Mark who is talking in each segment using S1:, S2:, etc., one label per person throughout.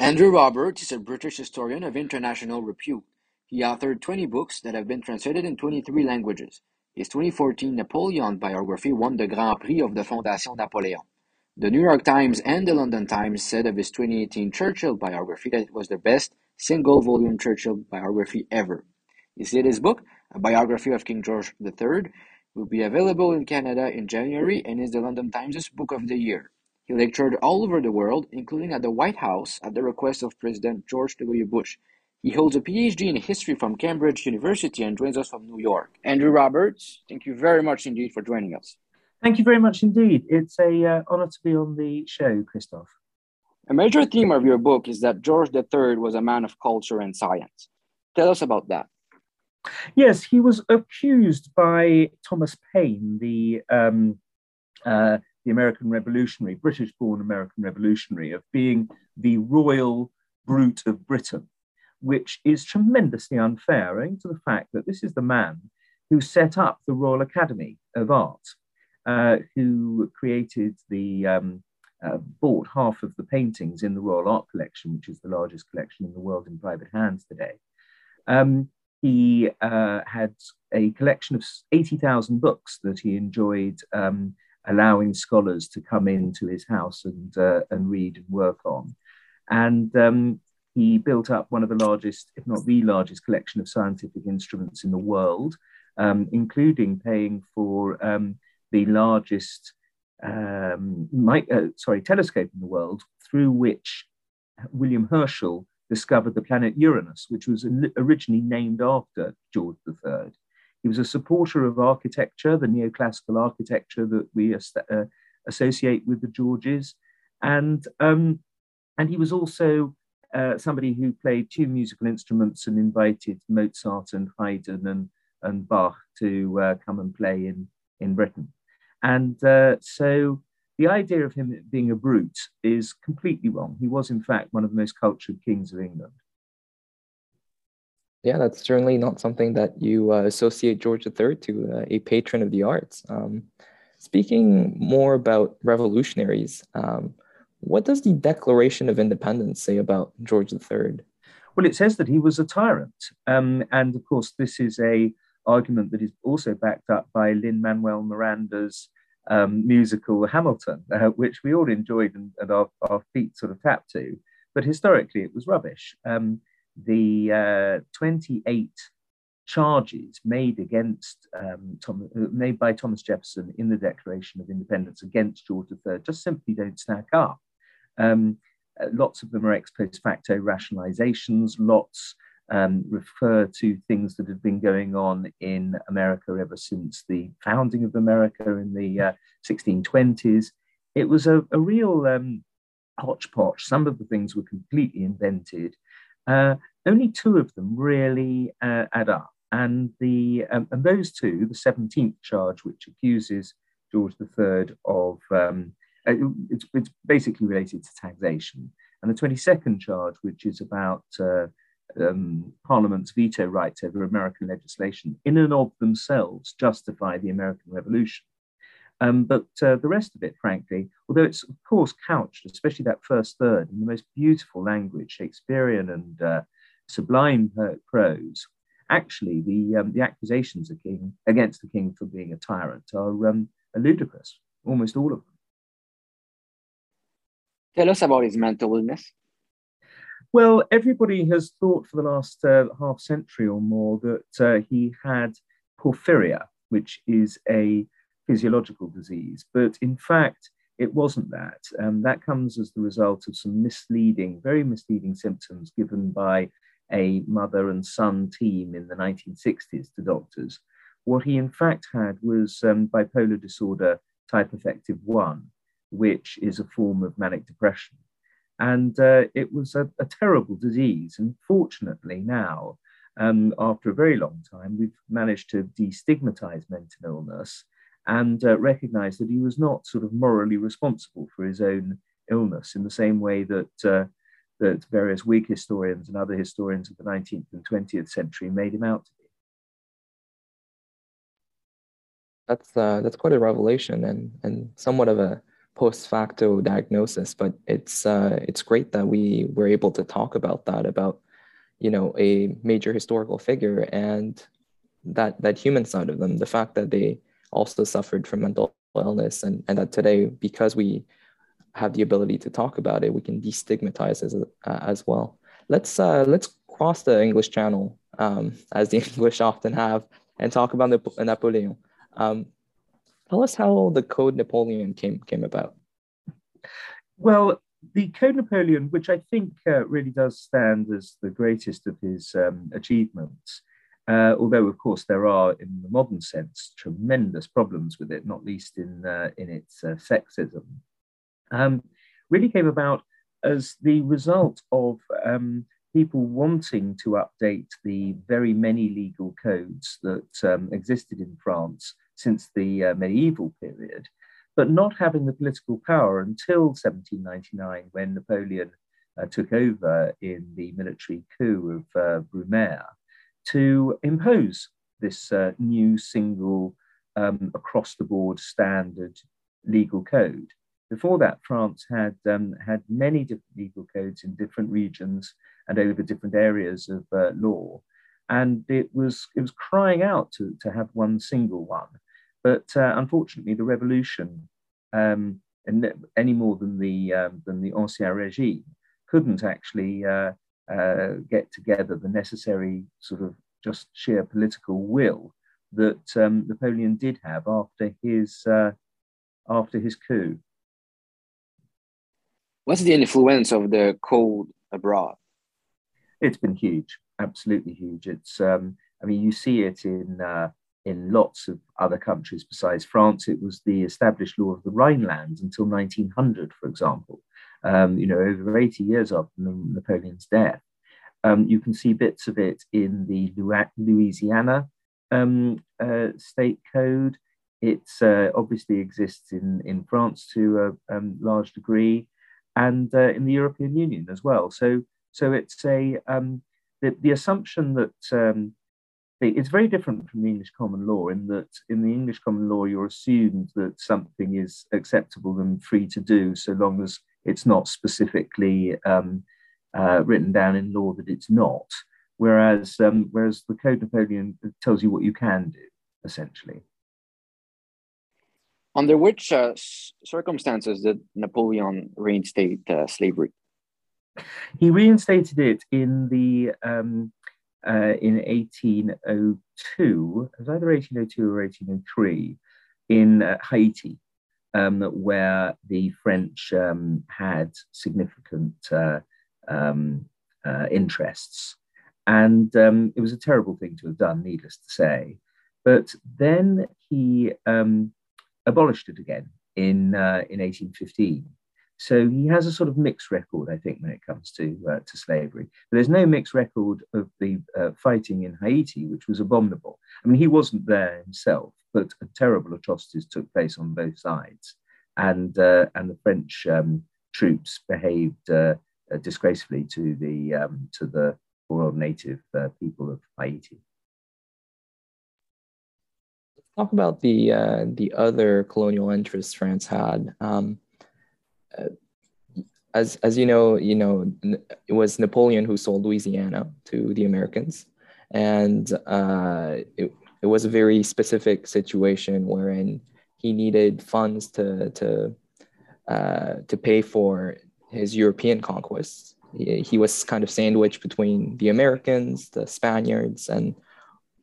S1: Andrew Roberts is a British historian of international repute. He authored 20 books that have been translated in 23 languages. His 2014 Napoleon biography won the Grand Prix of the Fondation Napoléon. The New York Times and the London Times said of his 2018 Churchill biography that it was the best single volume Churchill biography ever. His latest book, A Biography of King George III, will be available in Canada in January and is the London Times' Book of the Year. He lectured all over the world, including at the White House at the request of President George W. Bush. He holds a PhD in history from Cambridge University and joins us from New York. Andrew Roberts, thank you very much indeed for joining us.
S2: Thank you very much indeed. It's a uh, honor to be on the show, Christoph.
S1: A major theme of your book is that George III was a man of culture and science. Tell us about that.
S2: Yes, he was accused by Thomas Paine, the um, uh, the American revolutionary, British born American revolutionary, of being the royal brute of Britain, which is tremendously unfair, owing to the fact that this is the man who set up the Royal Academy of Art, uh, who created the, um, uh, bought half of the paintings in the Royal Art Collection, which is the largest collection in the world in private hands today. Um, he uh, had a collection of 80,000 books that he enjoyed um, allowing scholars to come into his house and, uh, and read and work on. And um, he built up one of the largest, if not the largest, collection of scientific instruments in the world, um, including paying for um, the largest um, uh, sorry, telescope in the world, through which William Herschel discovered the planet Uranus, which was originally named after George III. He was a supporter of architecture, the neoclassical architecture that we uh, associate with the Georges. And, um, and he was also uh, somebody who played two musical instruments and invited Mozart and Haydn and, and Bach to uh, come and play in, in Britain. And uh, so the idea of him being a brute is completely wrong. He was, in fact, one of the most cultured kings of England
S3: yeah, that's certainly not something that you uh, associate George III to, uh, a patron of the arts. Um, speaking more about revolutionaries, um, what does the Declaration of Independence say about George III?
S2: Well, it says that he was a tyrant, um, and of course, this is a argument that is also backed up by Lin Manuel Miranda's um, musical Hamilton, uh, which we all enjoyed and, and our, our, feet sort of tapped to. But historically, it was rubbish. Um, the uh, 28 charges made against um, Tom, made by Thomas Jefferson in the Declaration of Independence against George III just simply don't stack up. Um, uh, lots of them are ex post facto rationalizations. Lots um, refer to things that have been going on in America ever since the founding of America in the uh, 1620s. It was a, a real um, hodgepodge. Some of the things were completely invented. Uh, only two of them really uh, add up. And, the, um, and those two, the 17th charge, which accuses George III of, um, uh, it's, it's, basically related to taxation, and the 22nd charge, which is about uh, um, Parliament's veto rights over American legislation, in and of themselves justify the American Revolution. Um, but uh, the rest of it, frankly, although it's of course couched, especially that first third, in the most beautiful language, Shakespearean and uh, sublime prose, actually the um, the accusations king, against the king for being a tyrant are, um, are ludicrous, almost all of them.
S1: Tell us about his mental illness.
S2: Well, everybody has thought for the last uh, half century or more that uh, he had porphyria, which is a physiological disease. But in fact, it wasn't that. Um, that comes as the result of some misleading, very misleading symptoms given by a mother and son team in the 1960s to doctors. What he in fact had was um, bipolar disorder type affective 1, which is a form of manic depression. And uh, it was a, a, terrible disease. And fortunately, now, um, after a very long time, we've managed to destigmatize mental illness and uh, recognize that he was not sort of morally responsible for his own illness in the same way that, uh, that various Whig historians and other historians of the 19th and 20th century made him out to be.
S3: That's, uh, that's quite a revelation and, and somewhat of a post facto diagnosis, but it's uh, it's great that we were able to talk about that about you know a major historical figure and that that human side of them, the fact that they also suffered from mental illness, and and that today because we have the ability to talk about it, we can destigmatize as uh, as well. Let's uh, let's cross the English Channel um, as the English often have and talk about Napoleon. Um, tell us how the Code Napoleon came came about.
S2: Well, the Code Napoleon, which I think uh, really does stand as the greatest of his um, achievements, uh, although of course there are, in the modern sense, tremendous problems with it, not least in uh, in its uh, sexism, um, really came about as the result of um, people wanting to update the very many legal codes that um, existed in France since the uh, medieval period, but not having the political power until 1799 when Napoleon uh, took over in the military coup of uh, Brumaire to impose this uh, new single um, across the board standard legal code. Before that, France had, um, had many different legal codes in different regions and over different areas of uh, law. And it was, it was crying out to, to have one single one. But uh, unfortunately, the revolution, um, and any more than the, um, than the Ancien Regime, couldn't actually uh, get together the necessary sort of just sheer political will that um, Napoleon did have after his, uh, after his coup.
S1: What's the influence of the code abroad?
S2: It's been huge, absolutely huge. It's, um, I mean, you see it in uh, in lots of other countries besides France. It was the established law of the Rhineland until 1900, for example. Um, you know, over 80 years after Napoleon's death. Um, you can see bits of it in the Louisiana um, uh, state code. It uh, obviously exists in, in France to a um, large degree and uh, in the European Union as well. So, so it's a um, the, the assumption that um, it's very different from the English common law in that in the English common law you're assumed that something is acceptable and free to do so long as it's not specifically um, uh, written down in law that it's not. Whereas, um, whereas the Code Napoleon tells you what you can do, essentially.
S1: Under which uh, circumstances did Napoleon reinstate uh, slavery?
S2: He reinstated it in the um, uh, in 1802. It was either 1802 or 1803 in uh, Haiti, um, where the French um, had significant uh, um, uh, interests, and um, it was a terrible thing to have done, needless to say. But then he um, abolished it again in, uh, in 1815. So he has a sort of mixed record, I think, when it comes to, uh, to slavery. But there's no mixed record of the uh, fighting in Haiti, which was abominable. I mean, he wasn't there himself, but terrible atrocities took place on both sides. And, uh, and the French um, troops behaved uh, uh, disgracefully to the, um, to the poor native people of Haiti
S3: talk about the uh, the other colonial interests France had. Um, uh, as as you know, you know it was Napoleon who sold Louisiana to the Americans, and uh, it, it was a very specific situation wherein he needed funds to to uh, to pay for his European conquests. He, he was kind of sandwiched between the Americans, the Spaniards, and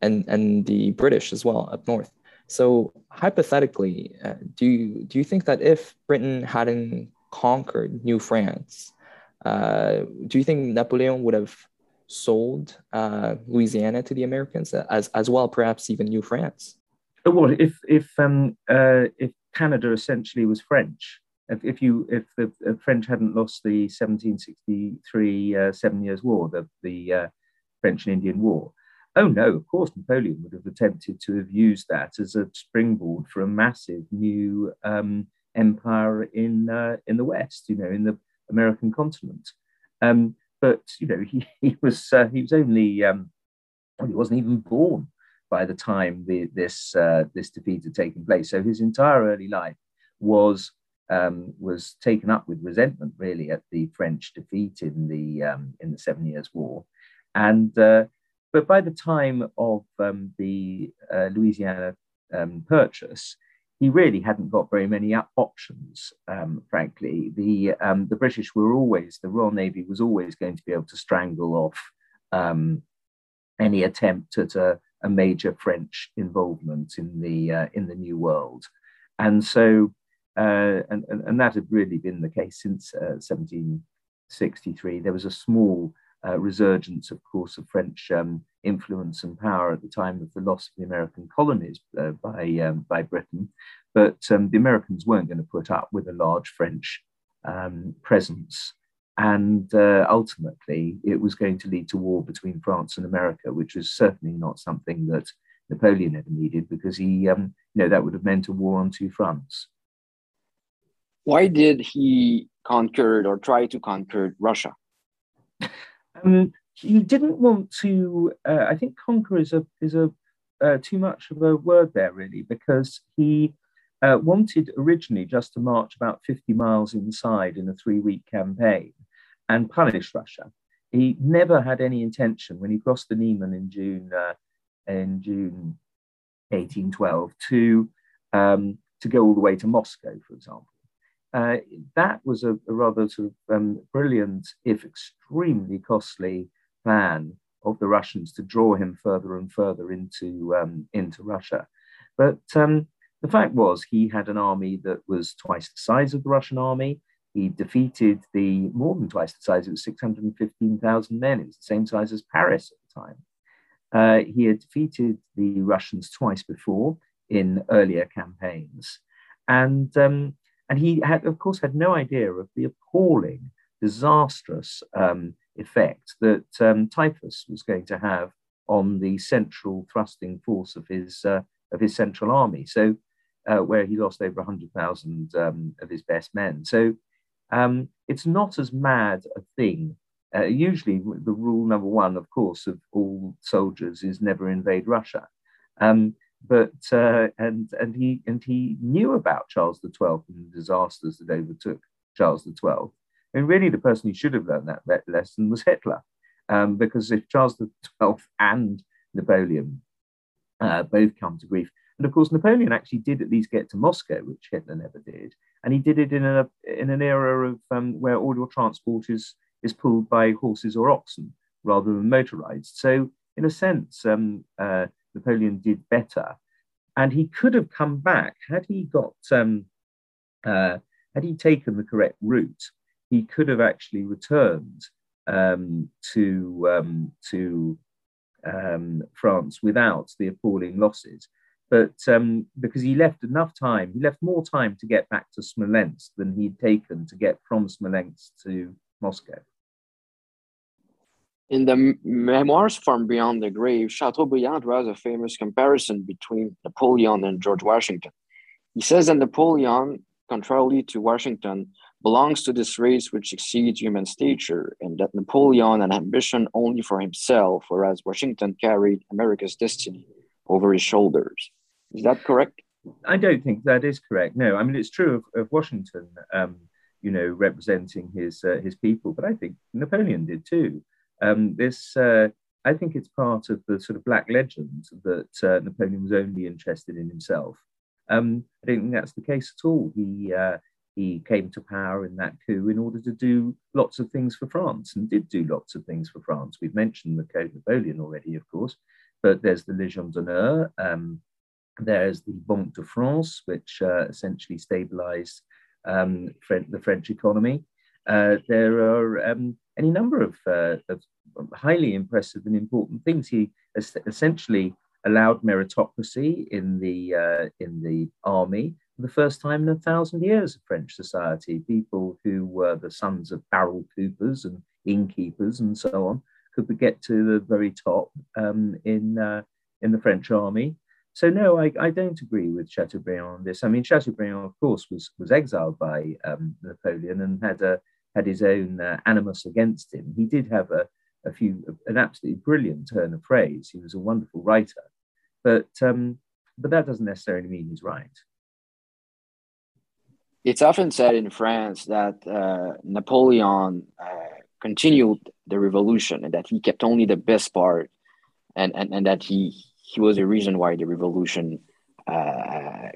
S3: and and the British as well up north. So hypothetically, uh, do you do you think that if Britain hadn't conquered New France, uh, do you think Napoleon would have sold uh, Louisiana to the Americans as as well, perhaps even New France?
S2: Uh, well, if if um, uh, if Canada essentially was French, if, if you if the French hadn't lost the 1763 uh, Seven Years' War, the the French and Indian War, Oh no, of course Napoleon would have attempted to have used that as a springboard for a massive new um, empire in uh, in the West, you know, in the American continent. Um, but you know, he, he was uh, he was only um, well, he wasn't even born by the time the, this uh, this defeat had taken place. So his entire early life was um, was taken up with resentment, really, at the French defeat in the um, in the Seven Years' War, and uh, but by the time of um, the uh, Louisiana um, purchase, he really hadn't got very many options. Um, frankly, the um, the British were always the Royal Navy was always going to be able to strangle off any attempt at a, a, major French involvement in the uh, in the New World, and so uh, and, and, and, that had really been the case since uh, 1763. There was a small uh, resurgence, of course, of French um, influence and power at the time of the loss of the American colonies uh, by, um, by Britain. But um, the Americans weren't going to put up with a large French um, presence. And uh, ultimately, it was going to lead to war between France and America, which was certainly not something that Napoleon ever needed because he, um, you know, that would have meant a war on two fronts
S1: why did he conquer or try to conquer Russia?
S2: Um, he didn't want to. Uh, I think conquer is a is a uh, too much of a word there, really, because he uh, wanted originally just to march about 50 miles inside in a three week campaign and punish Russia. He never had any intention when he crossed the Niemen in June uh, in June 1812 to um, to go all the way to Moscow, for example. Uh, that was a, a rather sort of um, brilliant, if extremely costly, plan of the Russians to draw him further and further into um, into Russia. But um, the fact was, he had an army that was twice the size of the Russian army. He defeated the more than twice the size. It was 615,000 men. It was the same size as Paris at the time. Uh, he had defeated the Russians twice before in earlier campaigns, and um, and he had, of course, had no idea of the appalling, disastrous um, effect that um, typhus was going to have on the central thrusting force of his uh, of his central army. So, uh, where he lost over hundred thousand um, of his best men. So, um, it's not as mad a thing. Uh, usually, the rule number one, of course, of all soldiers is never invade Russia. Um, but uh, and and he and he knew about Charles XII and the disasters that overtook Charles the XII. And really, the person who should have learned that, lesson was Hitler, um, because if Charles XII and Napoleon uh, both come to grief, and of course Napoleon actually did at least get to Moscow, which Hitler never did, and he did it in a in an era of um, where all your transport is is pulled by horses or oxen rather than motorized. So in a sense, um, uh, Napoleon did better. And he could have come back had he got, um, uh, had he taken the correct route, he could have actually returned um, to, um, to um, France without the appalling losses. But um, because he left enough time, he left more time to get back to Smolensk than he'd taken to get from Smolensk to Moscow.
S1: In the memoirs from Beyond the Grave, Chateaubriand draws a famous comparison between Napoleon and George Washington. He says that Napoleon, contrarily to Washington, belongs to this race which exceeds human stature, and that Napoleon had ambition only for himself, whereas Washington carried America's destiny over his shoulders. Is that correct?
S2: I don't think that is correct. No, I mean it's true of, of Washington, um, you know, representing his uh, his people, but I think Napoleon did too. Um, this, uh, I think, it's part of the sort of black legend that uh, Napoleon was only interested in himself. Um, I don't think that's the case at all. He uh, he came to power in that coup in order to do lots of things for France and did do lots of things for France. We've mentioned the Code Napoleon already, of course, but there's the Légion d'honneur. Um, there's the Banque de France, which uh, essentially stabilized um, the French economy. Uh, there are um, any number of, uh, of, highly impressive and important things. He es- essentially allowed meritocracy in the uh, in the army for the first time in a thousand years of French society. People who were the sons of barrel coopers and innkeepers and so on could get to the very top um, in uh, in the French army. So no, I, I don't agree with Chateaubriand on this. I mean, Chateaubriand, of course, was was exiled by um, Napoleon and had a had his own uh, animus against him. He did have a, a few, an absolutely brilliant turn of phrase. He was a wonderful writer, but um, but that doesn't necessarily mean he's right.
S1: It's often said in France that uh, Napoleon uh, continued the revolution and that he kept only the best part, and, and, and that he, he was the reason why the revolution uh,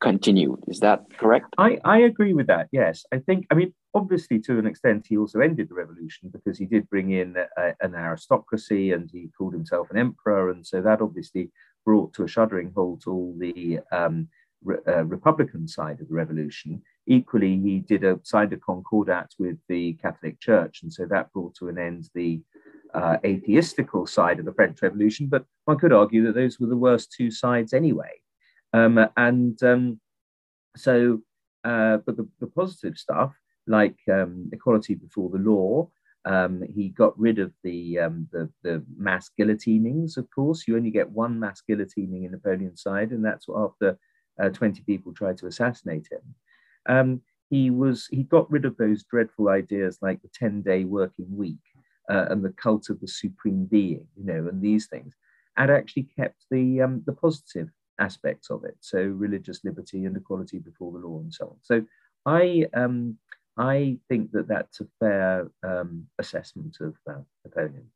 S1: continued. Is that correct?
S2: I, I agree with that. Yes, I think. I mean, obviously, to an extent, he also ended the revolution because he did bring in a, an aristocracy and he called himself an emperor, and so that obviously brought to a shuddering halt all the um, re, uh, Republican side of the revolution. Equally, he did a signed a concordat with the Catholic Church, and so that brought to an end the uh, atheistical side of the French Revolution. But one could argue that those were the worst two sides anyway. Um, and um, so, uh, but the, the, positive stuff, like um, equality before the law, um, he got rid of the, um, the, the mass guillotinings. Of course, you only get one mass guillotining in Napoleon's side, and that's after uh, 20 people tried to assassinate him. Um, he was he got rid of those dreadful ideas like the 10 day working week uh, and the cult of the supreme being, you know, and these things, and actually kept the the positive aspects of it. So religious liberty and equality before the law and so on. So I um, I think that that's a fair um, assessment of uh, Napoleon.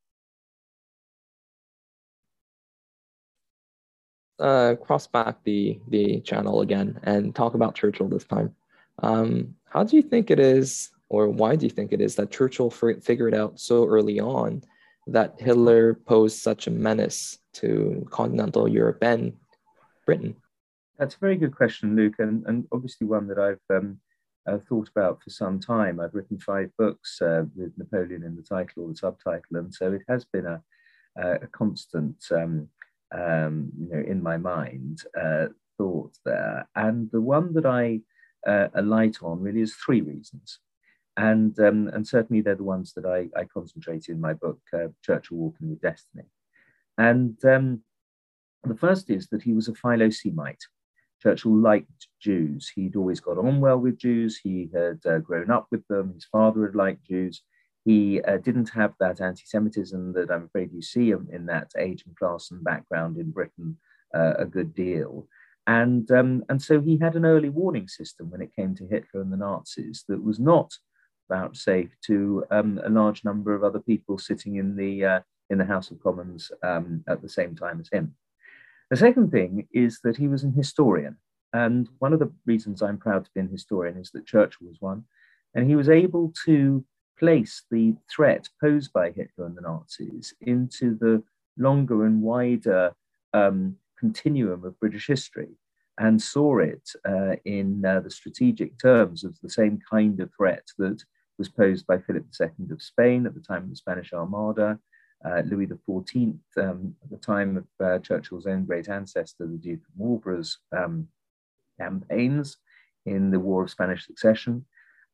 S3: Uh, cross back the the channel again and talk about Churchill this time. Um, how do you think it is, or why do you think it is that Churchill figured out so early on that Hitler posed such a menace to continental Europe and Britain?
S2: That's a very good question, Luke, and, and obviously one that I've um, uh, thought about for some time. I've written five books uh, with Napoleon in the title or the subtitle, and so it has been a, a constant, um, um, you know, in my mind uh, thought there. And the one that I uh, alight on really is three reasons. And, um, and certainly they're the ones that I, I concentrate in my book, uh, Churchill Walking with Destiny. And um, the first is that he was a Philo-Semite. Churchill liked Jews. He'd always got on well with Jews. He had uh, grown up with them. His father had liked Jews. He uh, didn't have that anti Semitism that I'm afraid you see in that age and class and background in Britain uh, a good deal. And, um, and so he had an early warning system when it came to Hitler and the Nazis that was not vouchsafed to um, a large number of other people sitting in the, uh, in the House of Commons um, at the same time as him. The second thing is that he was an historian. And one of the reasons I'm proud to be an historian is that Churchill was one. And he was able to place the threat posed by Hitler and the Nazis into the longer and wider um, continuum of British history and saw it uh, in uh, the strategic terms of the same kind of threat that was posed by Philip II of Spain at the time of the Spanish Armada, uh, Louis XIV, um, at the time of uh, Churchill's own great ancestor, the Duke of Marlborough's um, campaigns in the War of Spanish Succession,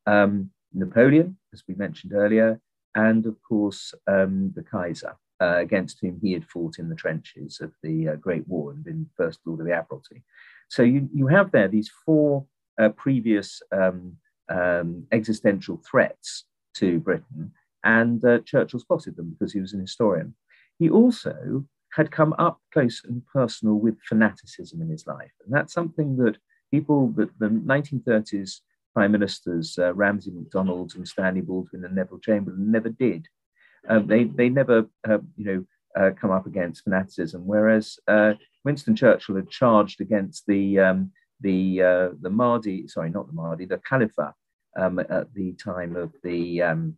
S2: um, Napoleon, as we mentioned earlier, and of course um, the Kaiser, uh, against whom he had fought in the trenches of the uh, Great War and been First Lord of the Admiralty. So you, you have there these four uh, previous um, um, existential threats to Britain and uh, Churchill spotted them because he was an historian. He also had come up close and personal with fanaticism in his life. And that's something that people, that the 1930s prime ministers, uh, Ramsay MacDonald and Stanley Baldwin and Neville Chamberlain, never did. Um, they, they never, uh, you know, uh, come up against fanaticism, whereas uh, Winston Churchill had charged against the um, the uh, the Mahdi, sorry, not the Mahdi, the Khalifa um, at the time of the um,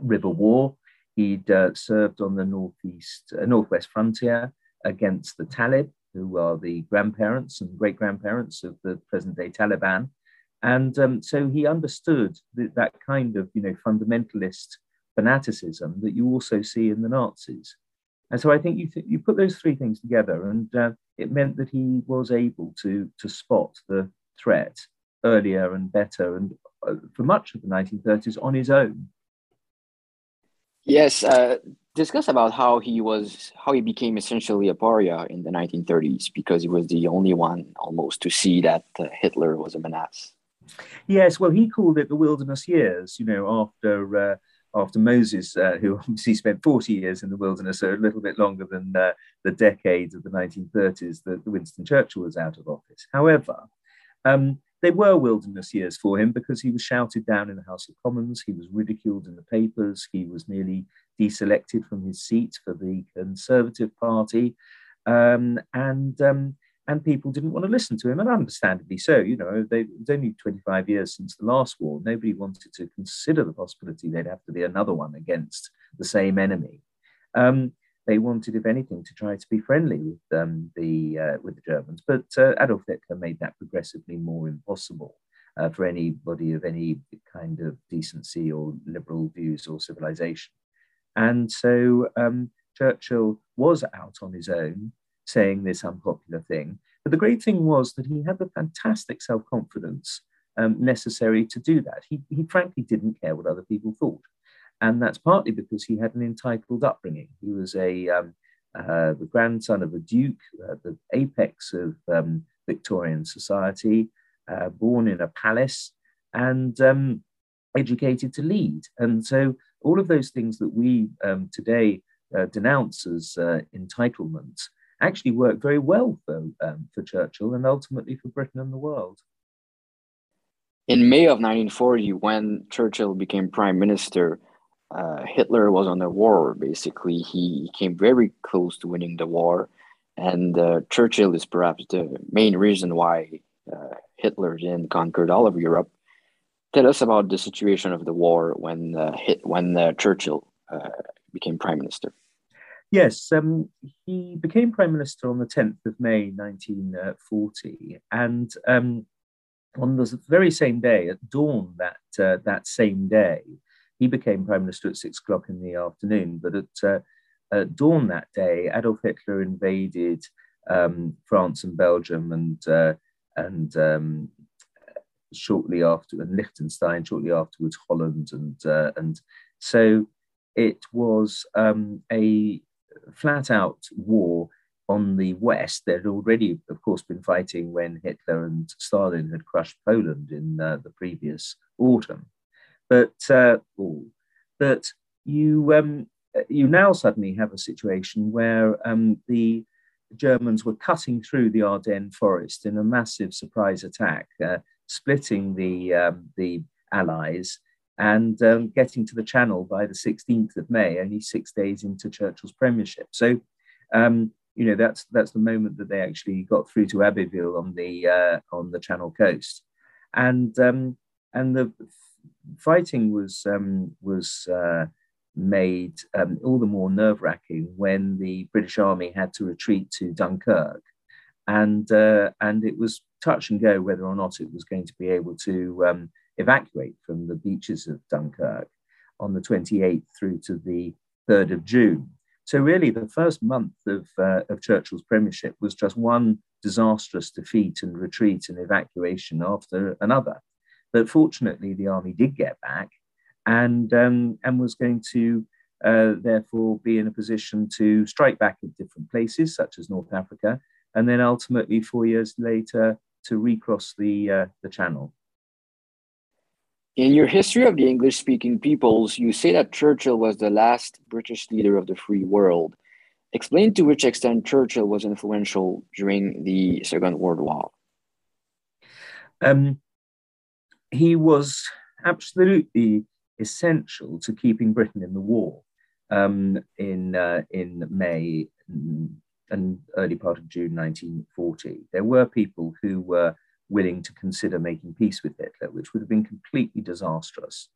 S2: River War. He'd uh, served on the northeast, uh, northwest frontier against the Talib, who are the grandparents and great grandparents of the present day Taliban. And um, so he understood that, that kind of, you know, fundamentalist fanaticism that you also see in the Nazis. And so I think you, th- you put those three things together, and uh, it meant that he was able to, to spot the threat earlier and better, and uh, for much of the 1930s on his own.
S1: Yes, uh, discuss about how he was, how he became essentially a pariah in the 1930s because he was the only one almost to see that uh, Hitler was a menace.
S2: Yes, well, he called it the wilderness years. You know, after uh, after Moses, uh, who obviously spent 40 years in the wilderness, so a little bit longer than uh, the decades of the 1930s that Winston Churchill was out of office. However, um, they were wilderness years for him because he was shouted down in the House of Commons, he was ridiculed in the papers, he was nearly deselected from his seat for the Conservative Party, um, and um, and people didn't want to listen to him, and understandably so. You know, they, it was only 25 years since the last war. Nobody wanted to consider the possibility there'd have to be another one against the same enemy. Um, they wanted, if anything, to try to be friendly with um, the uh, with the Germans. But uh, Adolf Hitler made that progressively more impossible uh, for anybody of any kind of decency or liberal views or civilization. And so um, Churchill was out on his own saying this unpopular thing. But the great thing was that he had the fantastic self confidence um, necessary to do that. He, he frankly didn't care what other people thought. And that's partly because he had an entitled upbringing. He was a um, uh, the grandson of a duke, uh, the apex of um, Victorian society, uh, born in a palace, and um, educated to lead. And so all of those things that we um, today uh, denounce as uh, entitlement actually worked very well for, um, for Churchill and ultimately for Britain and the world.
S1: In May of 1940, when Churchill became prime minister, uh, Hitler was on the war. Basically, he came very close to winning the war, and uh, Churchill is perhaps the main reason why uh, Hitler then conquered all of Europe. Tell us about the situation of the war when uh, hit when uh, Churchill uh, became prime minister.
S2: Yes, um, he became prime minister on the 10th of May 1940, and um, on the very same day, at dawn that that same day, he became prime minister at six o'clock in the afternoon. But at, uh, at dawn that day, Adolf Hitler invaded um, France and Belgium and uh, and um, shortly after and Liechtenstein, shortly afterwards Holland and uh, and so it was um, a flat out war on the west. They'd already, of course, been fighting when Hitler and Stalin had crushed Poland in uh, the previous autumn but uh, but you um, you now suddenly have a situation where um, the Germans were cutting through the Ardennes forest in a massive surprise attack, uh, splitting the um, the Allies and um, getting to the Channel by the 16th of May, only six days into Churchill's premiership. So, um, you know, that's that's the moment that they actually got through to Abbeville on the uh, on the Channel coast, and um, and the fighting was um, was uh, made um, all the more nerve wracking when the British Army had to retreat to Dunkirk, and uh, and it was touch and go whether or not it was going to be able to um, evacuate from the beaches of Dunkirk on the 28th through to the 3rd of June. So really, the first month of, uh, of Churchill's premiership was just one disastrous defeat and retreat and evacuation after another. But fortunately, the army did get back and, um, and was going to uh, therefore be in a position to strike back at different places, such as North Africa, and then ultimately, four years later, to recross the, uh, the channel.
S1: In your history of the English speaking peoples, you say that Churchill was the last British leader of the free world. Explain to which extent Churchill was influential during the Second World War.
S2: Um, he was absolutely essential to keeping Britain in the war um, in, uh, in May and early part of June 1940. There were people who were willing to consider making peace with Hitler, which would have been completely disastrous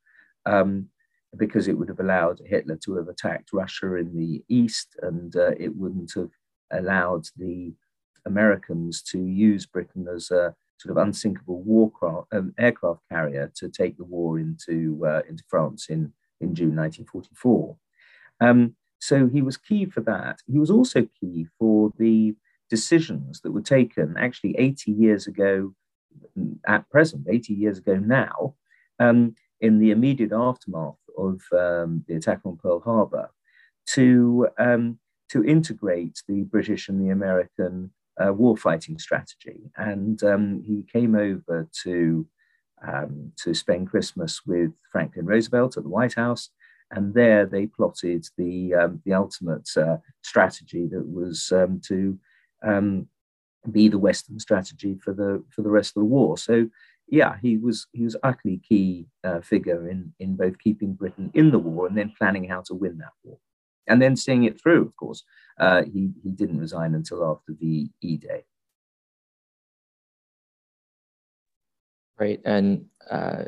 S2: um, because it would have allowed Hitler to have attacked Russia in the east and uh, it wouldn't have allowed the Americans to use Britain as a sort of unsinkable warcraft, um, aircraft carrier to take the war into, uh, into France in, in June 1944. Um, so he was key for that. He was also key for the decisions that were taken actually 80 years ago mm, at present, 80 years ago now, um, in the immediate aftermath of um, the attack on Pearl Harbor, to, um, to integrate the British and the American uh, warfighting strategy. And um, he came over to, um, to spend Christmas with Franklin Roosevelt at the White House. And there they plotted the, um, the ultimate uh, strategy that was um, to um, be the Western strategy for the, for the rest of the war. So yeah, he was he was utterly key uh, figure in in both keeping Britain in the war and then planning how to win that war, and then seeing it through. Of course, uh, he he didn't resign until after the E Day.
S3: Right, and uh,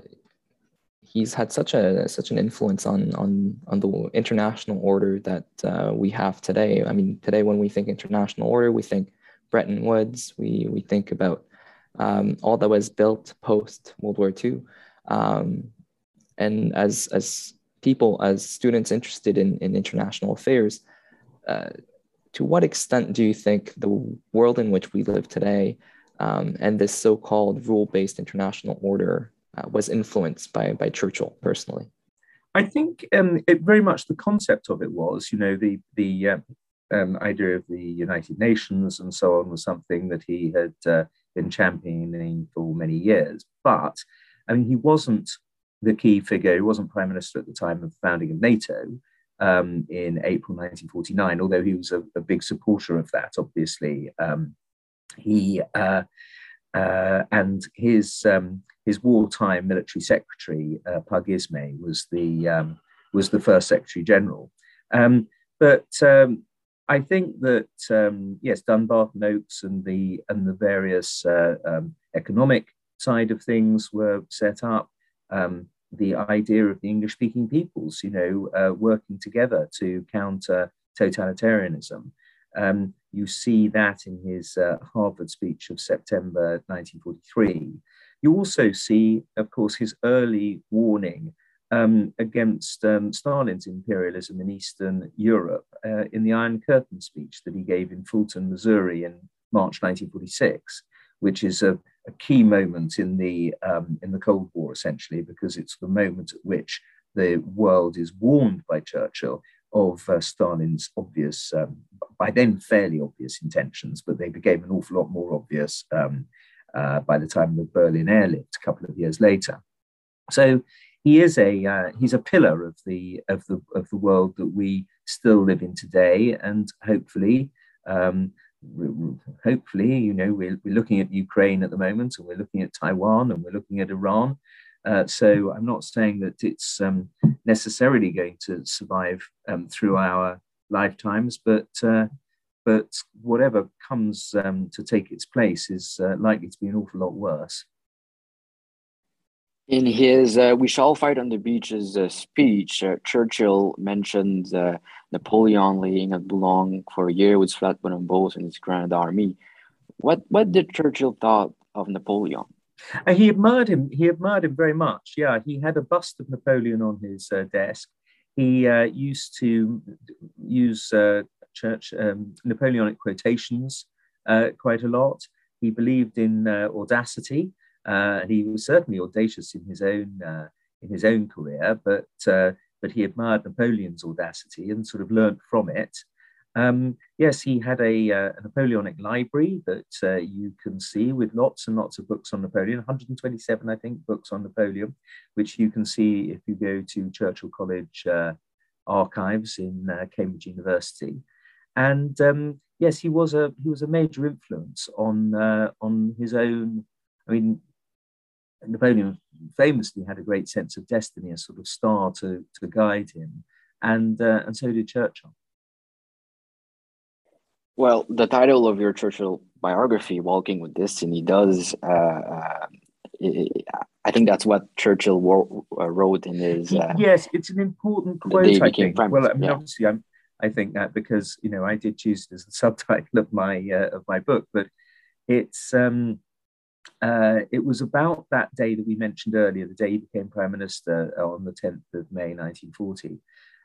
S3: he's had such a such an influence on on on the international order that uh, we have today. I mean, today when we think international order, we think Bretton Woods. We we think about um, all that was built post World War II. Um, and as, as people, as students interested in, in international affairs, uh, to what extent do you think the world in which we live today um, and this so-called rule-based international order uh, was influenced by, by Churchill personally?
S2: I think um, it, very much the concept of it was, you know, the the uh, um, idea of the United Nations and so on was something that he had uh, been championing for many years. But I mean, he wasn't the key figure. He wasn't prime minister at the time of the founding of NATO um, in April 1949, although he was a, a big supporter of that, obviously. Um, he uh, uh, and his um, his wartime military secretary uh, was the um, was the first secretary general. Um, but um, I think that yes, Dumbarton Oaks and the and the various uh, economic side of things were set up. Um, the idea of the English-speaking peoples, you know, uh, working together to counter totalitarianism. Um, you see that in his uh, Harvard speech of September 1943. You also see, of course, his early warning um, against um, Stalin's imperialism in Eastern Europe uh, in the Iron Curtain speech that he gave in Fulton, Missouri in March 1946, which is a, a key moment in the, um, in the Cold War, essentially, because it's the moment at which the world is warned by Churchill of uh, Stalin's obvious, um, by then fairly obvious intentions, but they became an awful lot more obvious um, uh, by the time of the Berlin airlift a couple of years later. So he is a uh, he's a pillar of the of the of the world that we still live in today, and hopefully. Um, hopefully, you know, we're, we're looking at Ukraine at the moment, and we're looking at Taiwan, and we're looking at Iran. Uh, so I'm not saying that it's um, necessarily going to survive um, through our lifetimes, but uh, but whatever comes um, to take its place is uh, likely to be an awful lot worse.
S1: In his uh, We Shall Fight on the Beaches uh, speech, uh, Churchill mentioned uh, Napoleon laying at Boulogne for a year with flat bottom boats and his grand army. What, what did Churchill thought of Napoleon?
S2: Uh, he admired him. He admired him very much. Yeah, he had a bust of Napoleon on his uh, desk. He used to use church um, Napoleonic quotations quite a lot. He believed in audacity. Uh, and he was certainly audacious in his own uh, in his own career, but uh, but he admired Napoleon's audacity and sort of learnt from it. Um, yes, he had a, uh, a Napoleonic library that uh, you can see with lots and lots of books on Napoleon, 127, I think, books on Napoleon, which you can see if you go to Churchill College uh, archives in Cambridge University. And um, yes, he was a he was a major influence on on his own. I mean, Napoleon famously had a great sense of destiny, a sort of star to, to guide him, and uh, and so did Churchill.
S1: Well, the title of your Churchill biography, "Walking with Destiny," does. Uh, uh, I think that's what Churchill wrote, uh, wrote in his. Uh,
S2: yes, it's an important quote. I think. Well, I mean, yeah. obviously, I'm, I think that because you know I did choose it as the subtitle of my uh, of my book, but it's um, uh, it was about that day that we mentioned earlier, the day he became prime minister on the 10th of May 1940.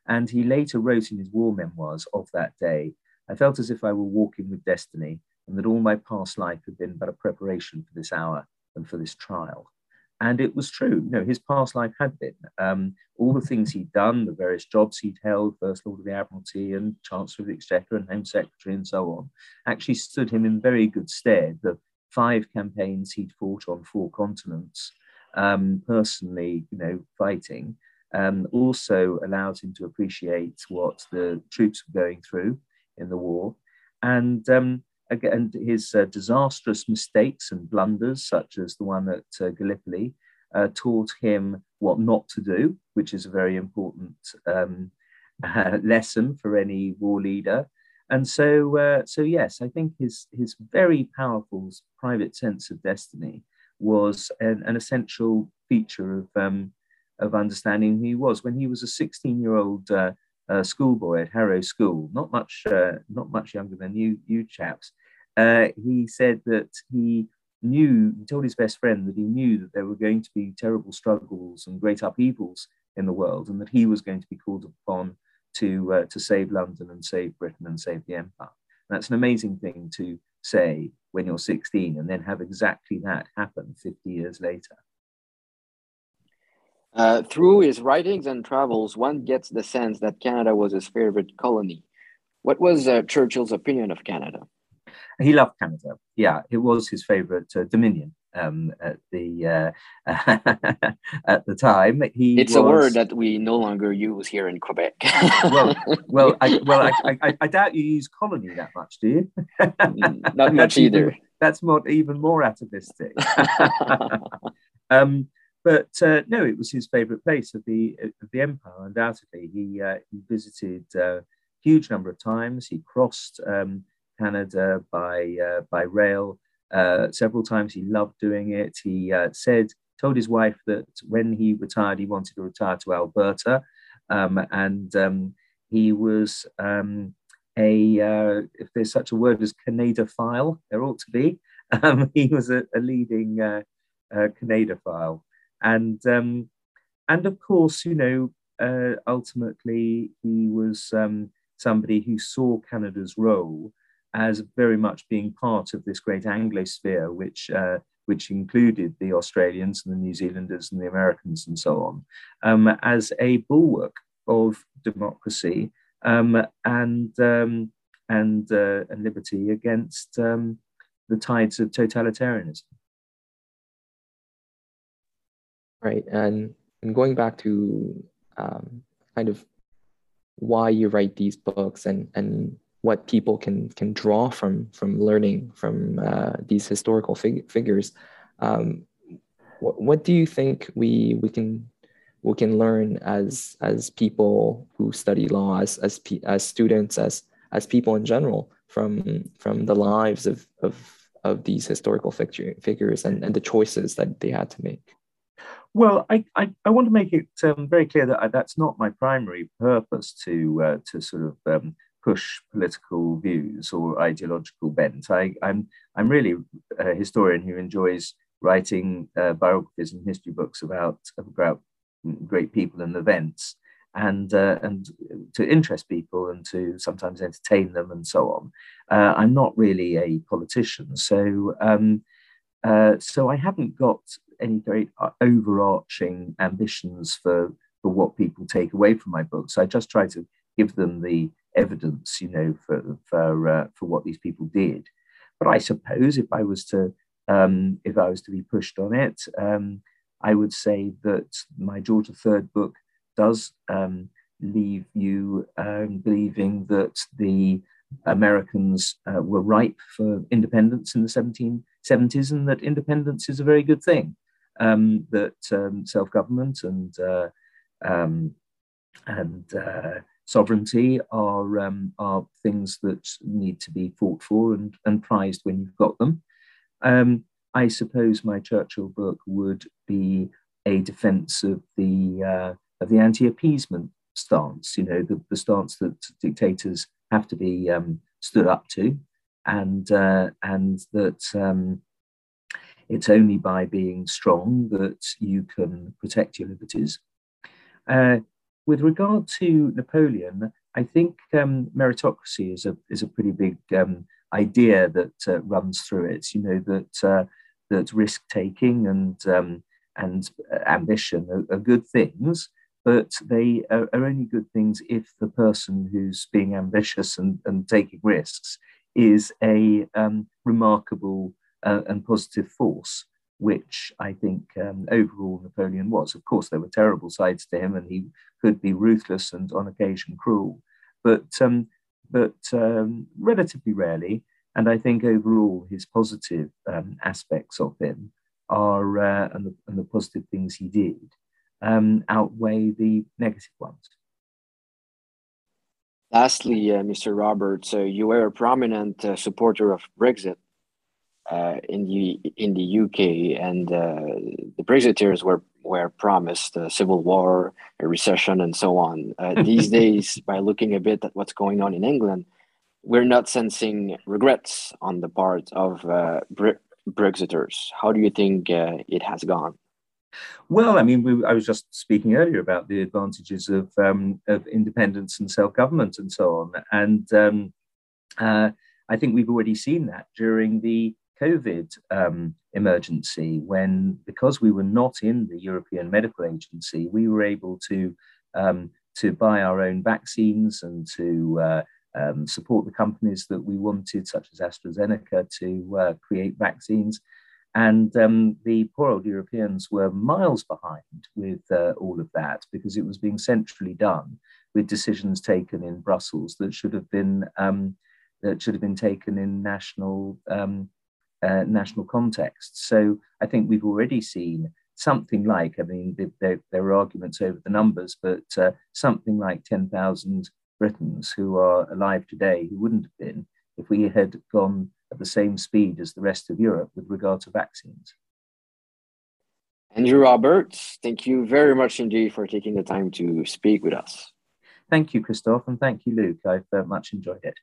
S2: And he later wrote in his war memoirs of that day I felt as if I were walking with destiny, and that all my past life had been but a preparation for this hour and for this trial. And it was true. Know, his past life had been. Um, all the things he'd done, the various jobs he'd held, First Lord of the Admiralty and Chancellor of the Exchequer and Home Secretary and so on, actually stood him in very good stead. The five campaigns he'd fought on four continents, um, personally, you know, fighting, um, also allowed him to appreciate what the troops were going through in the war. And, um, again, his uh, disastrous mistakes and blunders, such as the one at uh, Gallipoli, uh, taught him what not to do, which is a very important um, lesson for any war leader. And so, uh, so yes, I think his his very powerful private sense of destiny was an, an essential feature of um, of understanding who he was. When he was a 16 year old uh, uh, schoolboy at Harrow School, not much uh, not much younger than you you chaps, uh, he said that he knew, he told his best friend that he knew that there were going to be terrible struggles and great upheavals in the world, and that he was going to be called upon to uh, to save London and save Britain and save the empire. And that's an amazing thing to say when you're 16, and then have exactly that happen 50 years later.
S1: Uh, through his writings and travels, one gets the sense that Canada was his favorite colony. What was uh, Churchill's opinion of Canada?
S2: He loved Canada. Yeah, it was his favorite uh, dominion um, at the uh, at the time. He
S1: it's
S2: was...
S1: a word that we no longer use here in Quebec.
S2: well, well, I, well, I, I, I, doubt you use colony that much, do you?
S1: Mm, not much either.
S2: That's more even more atavistic. um, but uh, no, it was his favourite place of the of the empire. Undoubtedly, he uh, he visited a uh, huge number of times. He crossed um, Canada by uh, by rail uh, several times. He loved doing it. He uh, said, told his wife that when he retired, he wanted to retire to Alberta, um, and um, he was um, a uh, if there's such a word as Canadaphile, there ought to be. Um, he was a, a leading uh, uh, Canadaphile, and um, and of course, you know, uh, ultimately he was um, somebody who saw Canada's role as very much being part of this great Anglosphere, which uh, which included the Australians and the New Zealanders and the Americans and so on, um, as a bulwark of democracy um, and um, and uh, and liberty against um, the tides of totalitarianism.
S3: Right, and, and going back to um, kind of why you write these books and and what people can can draw from from learning from uh, these historical fig- figures. Um, what, what do you think we we can we can learn as as people who study law, as as as students, as as people in general from from the lives of of of these historical figure, figures and, and the choices that they had to make?
S2: Well, I, I, I want to make it um, very clear that I, that's not my primary purpose to uh, to sort of um, push political views or ideological bent. I, I'm, I'm really a historian who enjoys writing uh, biographies and history books about, about great people and events and, uh, and to interest people and to sometimes entertain them and so on. Uh, I'm not really a politician, so, um, uh, so I haven't got any very uh, overarching ambitions for, for what people take away from my books. I just try to give them the evidence, you know, for for uh, for what these people did. But I suppose if I was to um, if I was to be pushed on it, um, I would say that my George Third book does um, leave you um, believing that the Americans uh, were ripe for independence in the 1770s and that independence is a very good thing. Um, that um, self-government and uh, and uh, sovereignty are, um, are things that need to be fought for and, and prized when you've got them. Um, I suppose my Churchill book would be a defense of the, uh, of the anti-appeasement stance, you know, the, the stance that dictators have to be um, stood up to and, uh, and that um, it's only by being strong that you can protect your liberties. Uh, with regard to Napoleon, I think um, meritocracy is a is a pretty big um, idea that uh, runs through it. You know that uh, that risk taking and um, and ambition are, are, good things, but they are, are, only good things if the person who's being ambitious and, and taking risks is a um, remarkable uh, and positive force which I think um, overall Napoleon was. Of course, there were terrible sides to him, and he could be ruthless and on occasion cruel, but um, but um, relatively rarely And I think overall, his positive um, aspects of him are, uh, and, the, and the positive things he did, um, outweigh the negative ones.
S1: Lastly, uh, Mr. Roberts, uh, you were a prominent uh, supporter of Brexit uh, in the in the UK, and uh, the Brexiteers were were promised a civil war, a recession, and so on. Uh, these days, by looking a bit at what's going on in England, we're not sensing regrets on the part of Bre Brexiters. How do you think it has gone?
S2: Well, I mean, we, I was just speaking earlier about the advantages of um, of independence and self government and so on, and um, uh, I think we've already seen that during the COVID um, emergency, when because we were not in the European Medical Agency, we were able to um, to buy our own vaccines and to uh, um, support the companies that we wanted, such as AstraZeneca, to uh, create vaccines. And um, the poor old Europeans were miles behind with uh, all of that because it was being centrally done with decisions taken in Brussels that should have been um, that should have been taken in national um, uh, national context. So I think we've already seen something like I mean there, there are arguments over the numbers, but uh, something like ten thousand Britons who are alive today who wouldn't have been if we had gone at the same speed as the rest of Europe with regard to vaccines.
S1: Andrew Roberts, thank you very much indeed for taking the time to speak with us.
S2: Thank you, Christophe, and thank you, Luke. I've uh, much enjoyed it.